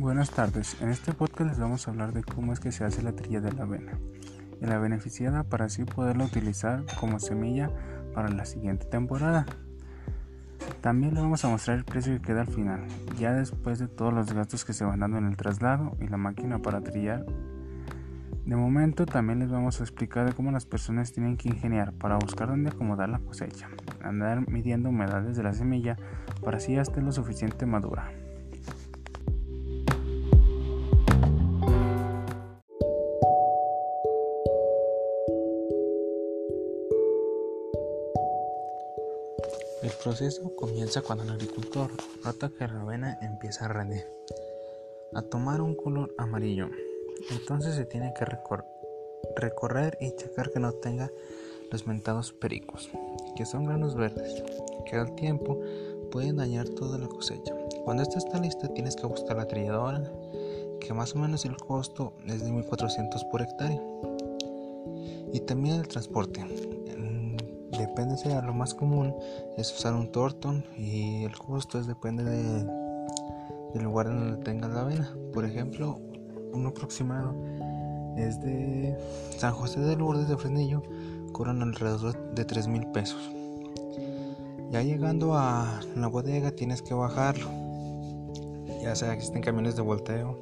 Buenas tardes, en este podcast les vamos a hablar de cómo es que se hace la trilla de la avena y la beneficiada para así poderla utilizar como semilla para la siguiente temporada. También le vamos a mostrar el precio que queda al final, ya después de todos los gastos que se van dando en el traslado y la máquina para trillar. De momento también les vamos a explicar de cómo las personas tienen que ingeniar para buscar dónde acomodar la cosecha, andar midiendo humedades de la semilla para así esté lo suficiente madura. El proceso comienza cuando el agricultor nota que la avena empieza a rendir, a tomar un color amarillo. Entonces se tiene que recorrer y checar que no tenga los mentados pericos, que son granos verdes, que al tiempo pueden dañar toda la cosecha. Cuando esta está lista tienes que buscar la trilladora, que más o menos el costo es de 1400 por hectárea. Y también el transporte depende sea lo más común es usar un tortón y el costo es depende de, del lugar en donde tengas la avena. Por ejemplo un aproximado es de San José de Lourdes de Fresnillo cobran alrededor de 3 mil pesos. Ya llegando a la bodega tienes que bajarlo ya sea existen camiones de volteo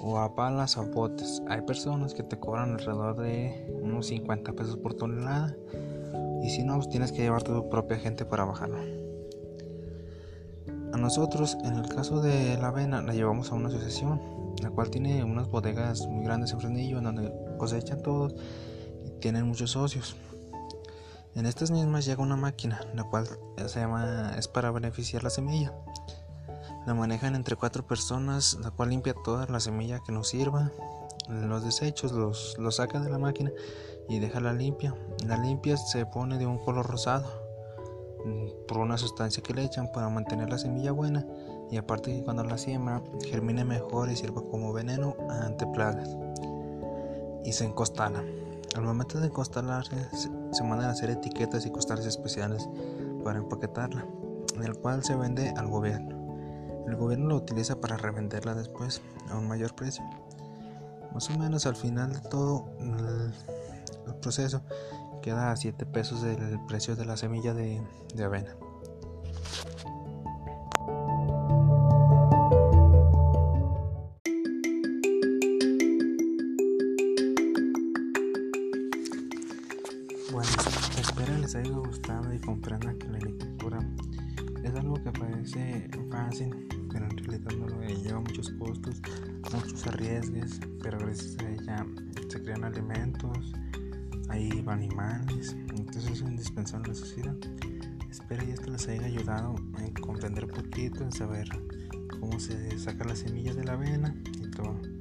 o a palas o botes. Hay personas que te cobran alrededor de unos 50 pesos por tonelada y si no, pues tienes que llevar tu propia gente para bajarlo. A nosotros, en el caso de la avena, la llevamos a una asociación, la cual tiene unas bodegas muy grandes en Fresnillo, donde cosechan todos y tienen muchos socios. En estas mismas llega una máquina, la cual se llama es para beneficiar la semilla. La manejan entre cuatro personas, la cual limpia toda la semilla que nos sirva. Los desechos los, los saca de la máquina y la limpia. La limpia se pone de un color rosado mm, por una sustancia que le echan para mantener la semilla buena y aparte que cuando la siembra germine mejor y sirva como veneno ante plagas. Y se encostala. Al momento de encostalarse se mandan a hacer etiquetas y costales especiales para empaquetarla, el cual se vende al gobierno. El gobierno lo utiliza para revenderla después a un mayor precio. Más o menos al final de todo el proceso queda a 7 pesos el precio de la semilla de, de avena. Bueno, espero les haya gustado y comprendan que la agricultura es algo que parece fácil, pero en realidad no lo lleva muchos costos, muchos arriesgues, pero gracias a ella se crean alimentos, hay animales, entonces es indispensable en la sociedad. Espero que esto les haya ayudado a comprender un poquito, en saber cómo se saca la semilla de la avena y todo.